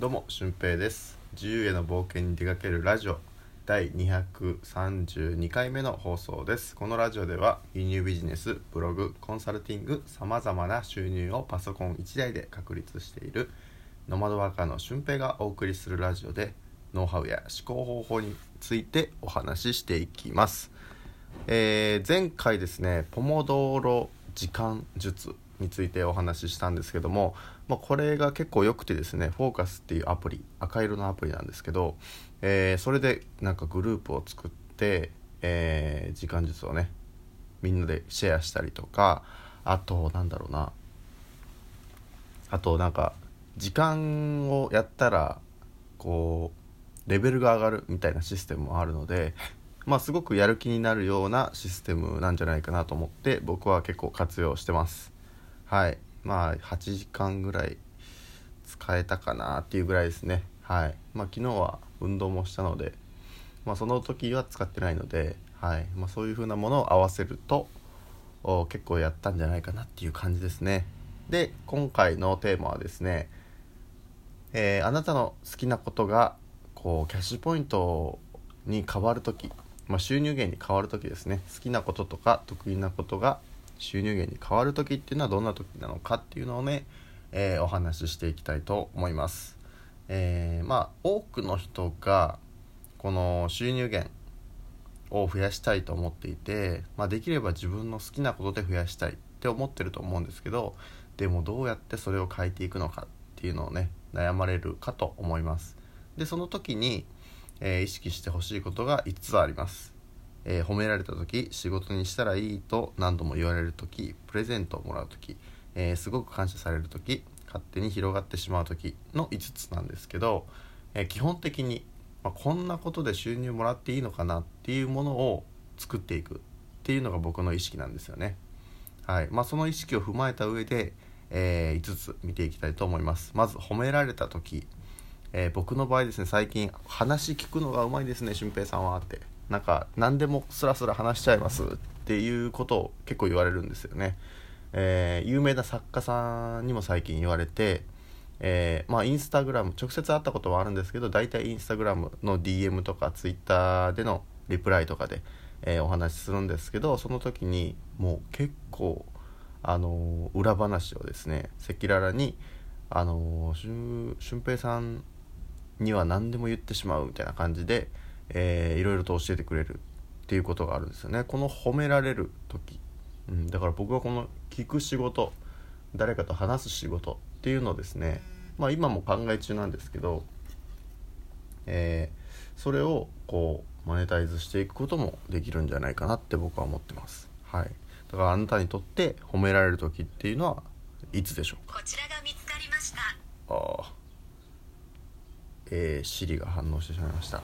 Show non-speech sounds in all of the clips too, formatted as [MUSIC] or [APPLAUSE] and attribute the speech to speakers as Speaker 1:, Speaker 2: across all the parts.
Speaker 1: どうも俊平です。自由への冒険に出かけるラジオ。第232回目の放送です。このラジオでは輸入ビジネスブログコンサルティングさまざまな収入をパソコン1台で確立しているノマドワーカーの俊平がお送りするラジオでノウハウや思考方法についてお話ししていきます。えー、前回ですねポモドーロ時間術についてお話ししたんですけども、まあ、これが結構良くてですねフォーカスっていうアプリ赤色のアプリなんですけど、えー、それでなんかグループを作って、えー、時間術をねみんなでシェアしたりとかあとなんだろうなあとなんか時間をやったらこうレベルが上がるみたいなシステムもあるのでまあ、すごくやる気になるようなシステムなんじゃないかなと思って僕は結構活用してます。はい。まあ8時間ぐらい使えたかなっていうぐらいですね。はい。まあ昨日は運動もしたのでまあその時は使ってないのではい。まあ、そういう風なものを合わせると結構やったんじゃないかなっていう感じですね。で今回のテーマはですね、えー、あなたの好きなことがこうキャッシュポイントに変わる時まあ、収入源に変わる時ですね。好きなこととか得意なことが収入源に変わる時っていうのはどんな時なのかっていうのをね、えー、お話ししていきたいと思います。えー、まあ多くの人がこの収入源を増やしたいと思っていて、まあ、できれば自分の好きなことで増やしたいって思ってると思うんですけどでもどうやってそれを変えていくのかっていうのをね悩まれるかと思います。でその時にえー、意識してほしいことが5つあります、えー、褒められた時仕事にしたらいいと何度も言われる時プレゼントをもらう時、えー、すごく感謝される時勝手に広がってしまう時の5つなんですけど、え基本的に、まあ、こんなことで収入もらっていいのかなっていうものを作っていくっていうのが僕の意識なんですよね。はいまあ、その意識を踏まえた上で、え5つ見ていきたいと思います。まず褒められた時え、僕の場合ですね最近話聞くのがうまいですね俊平さんはってなんか何でもスラスラ話しちゃいますっていうことを結構言われるんですよね、えー、有名な作家さんにも最近言われてえー、まあインスタグラム直接会ったことはあるんですけど大体インスタグラムの DM とかツイッターでのリプライとかで、えー、お話しするんですけどその時にもう結構あの、裏話をですね赤裸々にあのー、俊平さんには何でも言ってしまうみたいな感じで、えー、いろいろと教えてくれるっていうことがあるんですよね。この褒められる時、うん、だから僕はこの聞く仕事誰かと話す仕事っていうのをですねまあ今も考え中なんですけど、えー、それをこうマネタイズしていくこともできるんじゃないかなって僕は思ってます。はい。だからあなたにとって褒められる時っていうのはいつでしょうか？こちらが見つかりました。ああえー、Siri が反応してしまいました。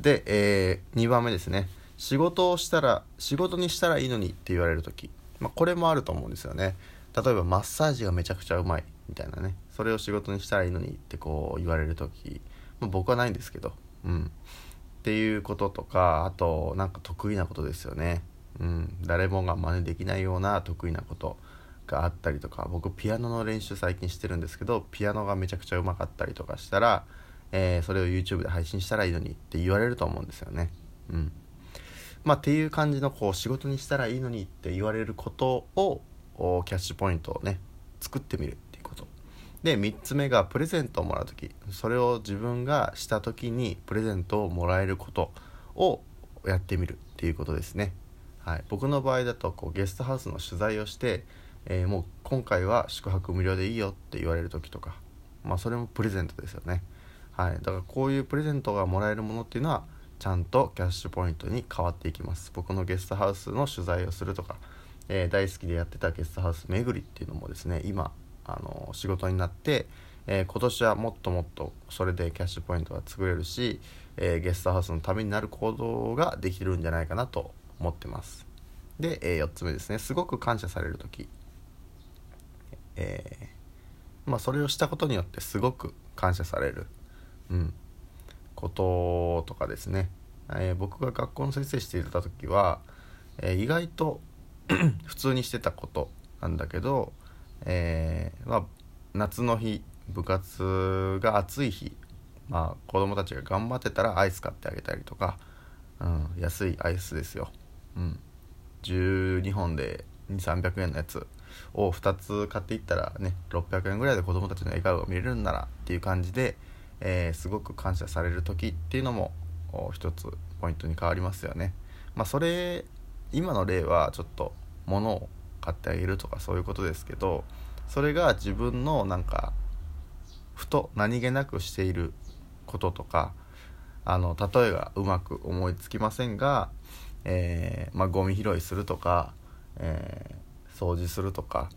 Speaker 1: で、えー、2番目ですね。仕事をしたら仕事にしたらいいのにって言われる時、まあ、これもあると思うんですよね。例えばマッサージがめちゃくちゃうまい。みたいなね。それを仕事にしたらいいのにってこう言われる時、まあ、僕はないんですけど。うん。っていうこととかあとなんか得意なことですよね。うん。誰もが真似できないような得意なことがあったりとか。僕ピアノの練習最近してるんですけどピアノがめちゃくちゃうまかったりとかしたらえー、それを YouTube で配信したらいいのにって言われると思うんですよね。うん。まあ、っていう感じのこう仕事にしたらいいのにって言われることをキャッシュポイントをね作ってみるっていうこと。で3つ目がプレゼントをもらう時。それを自分がした時にプレゼントをもらえることをやってみるっていうことですね。はい。僕の場合だとこうゲストハウスの取材をして、えー、もう今回は宿泊無料でいいよって言われる時とか。まあそれもプレゼントですよね。はい、だからこういうプレゼントがもらえるものっていうのはちゃんとキャッシュポイントに変わっていきます。僕のゲストハウスの取材をするとか、えー、大好きでやってたゲストハウス巡りっていうのもですね今あの仕事になって、えー、今年はもっともっとそれでキャッシュポイントが作れるし、えー、ゲストハウスのためになる行動ができるんじゃないかなと思ってます。で、え4つ目ですね。すごく感謝される時。えまあ、それをしたことによってすごく感謝されるうん、こととかですね、えー、僕が学校の先生していた時は、えー、意外と [CLEARS THROAT] 普通にしてたことなんだけど、えー、まあ、夏の日部活が暑い日まあ子供たちが頑張ってたらアイス買ってあげたりとか、うん、安いアイスですよ、うん、12本で2300円のやつを2つ買っていったらね600円ぐらいで子供たちの笑顔が見れるんならっていう感じで、えー、すごく感謝される時っていうのも一つポイントに変わりますよね。まあ、それ今の例はちょっと物を買ってあげるとかそういうことですけどそれが自分のなんかふと何気なくしていることとかあの例えがうまく思いつきませんが、えー、まあ、ゴミ拾いするとか、えー、掃除するとか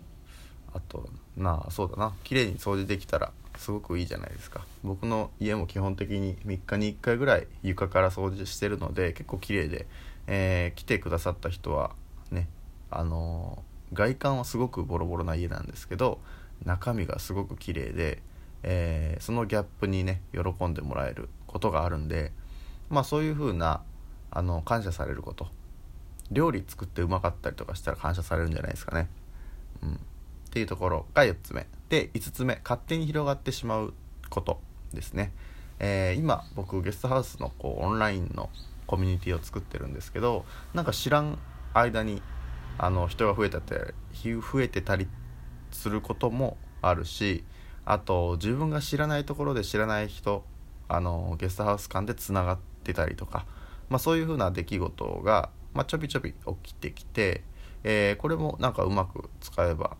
Speaker 1: あとなあそうだな綺麗に掃除できたらすごくいいじゃないですか僕の家も基本的に3日に1回ぐらい床から掃除してるので結構綺麗で、えー、来てくださった人はねあのー、外観はすごくボロボロな家なんですけど中身がすごく綺麗で、えー、そのギャップにね喜んでもらえることがあるんでまあそういう風なあの感謝されること料理作ってうまかったりとかしたら感謝されるんじゃないですかね。うん、っていうところが4つ目。で5つ目勝手に広がってしまうことですね、えー、今僕ゲストハウスのこうオンラインのコミュニティを作ってるんですけどなんか知らん間にあの人が増えたって増えてたりすることもあるしあと自分が知らないところで知らない人あのゲストハウス間でつながってたりとか、まあ、そういうふうな出来事が、まあ、ちょびちょび起きてきて、えー、これもなんかうまく使えば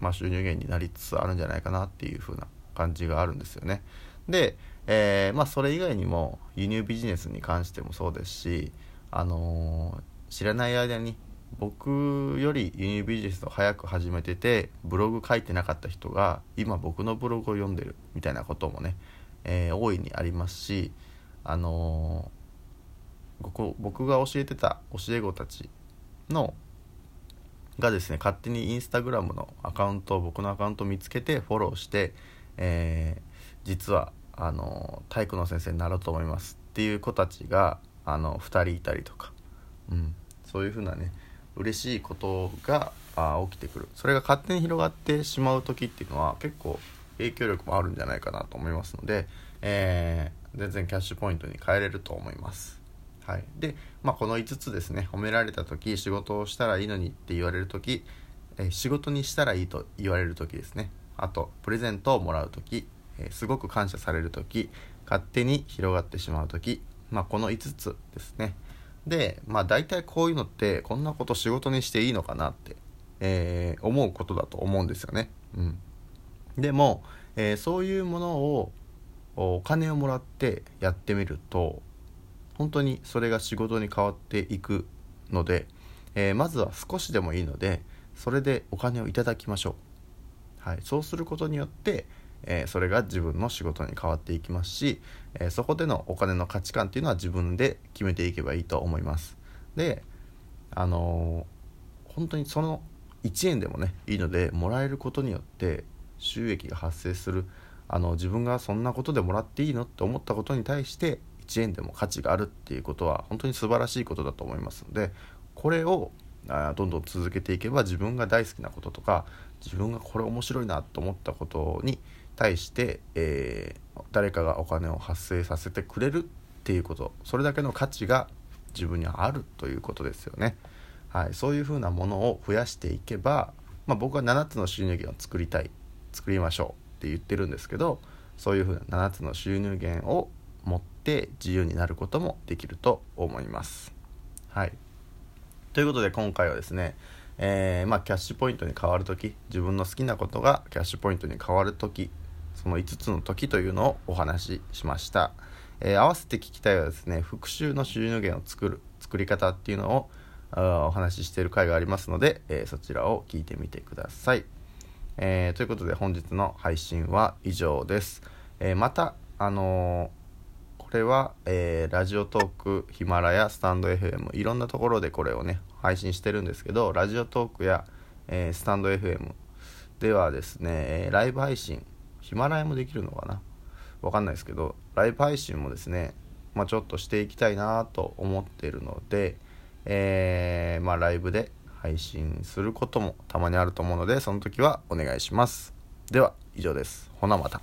Speaker 1: まあ、収入源になりつつあるんじゃないかなっていう風な感じがあるんですよね。で、えー、まあ、それ以外にも輸入ビジネスに関してもそうですし、あのー、知らない間に僕より輸入ビジネスを早く始めててブログ書いてなかった人が今僕のブログを読んでるみたいなこともね、えー、大いにありますし、あのー、僕が教えてた教え子たちのがですね勝手にインスタグラムのアカウントを僕のアカウントを見つけてフォローして、えー、実はあの体育の先生になろうと思います。っていう子たちがあの2人いたりとか、うん、そういうふうなね嬉しいことがあ起きてくる。それが勝手に広がってしまう時っていうのは結構影響力もあるんじゃないかなと思いますので、えー、全然キャッシュポイントに変えれると思います。はい、で、まあ、この5つですね褒められた時仕事をしたらいいのにって言われる時、え仕事にしたらいいと言われる時ですね。あとプレゼントをもらう時、えすごく感謝される時勝手に広がってしまう時、まあ、この5つですね。でまあ大体こういうのってこんなこと仕事にしていいのかなって、えー、思うことだと思うんですよね。うん、でも、え、そういうものをお金をもらってやってみると本当にそれが仕事に変わっていくので、えー、まずは少しでもいいのでそれでお金をいただきましょう、はい、そうすることによって、えー、それが自分の仕事に変わっていきますし、えー、そこでのお金の価値観っていうのは自分で決めていけばいいと思います。であの本当にその1円でもねいいのでもらえることによって収益が発生する。あの自分がそんなことでもらっていいのって思ったことに対して1円でも価値があるっていうことは本当に素晴らしいことだと思いますのでこれをあどんどん続けていけば自分が大好きなこととか自分がこれ面白いなと思ったことに対して、えー、誰かがお金を発生させてくれるっていうことそれだけの価値が自分にはあるということですよね。はい、そういうふうなものを増やしていけば、まあ、僕は7つの収入源を作りたい作りましょうって言ってるんですけどそういうふうな7つの収入源をて自由になることもできると思います。はい、ということで今回はですね、えー、まあ、キャッシュポイントに変わる時自分の好きなことがキャッシュポイントに変わる時その5つの時というのをお話ししました。えー、合わせて聞きたいはですね復習の収入源を作る作り方っていうのをお話ししている回がありますので、えー、そちらを聞いてみてください。えー、ということで本日の配信は以上です。えまた、あのこれは、えー、ラジオトークヒマラヤスタンド FM いろんなところでこれをね配信してるんですけどラジオトークや、えー、スタンド FM ではですねえライブ配信ヒマラヤもできるのかな？わかんないですけどライブ配信もですね、まあ、ちょっとしていきたいなと思ってるので、えー、まあ、ライブで配信することもたまにあると思うのでその時はお願いします。では以上です。ほなまた。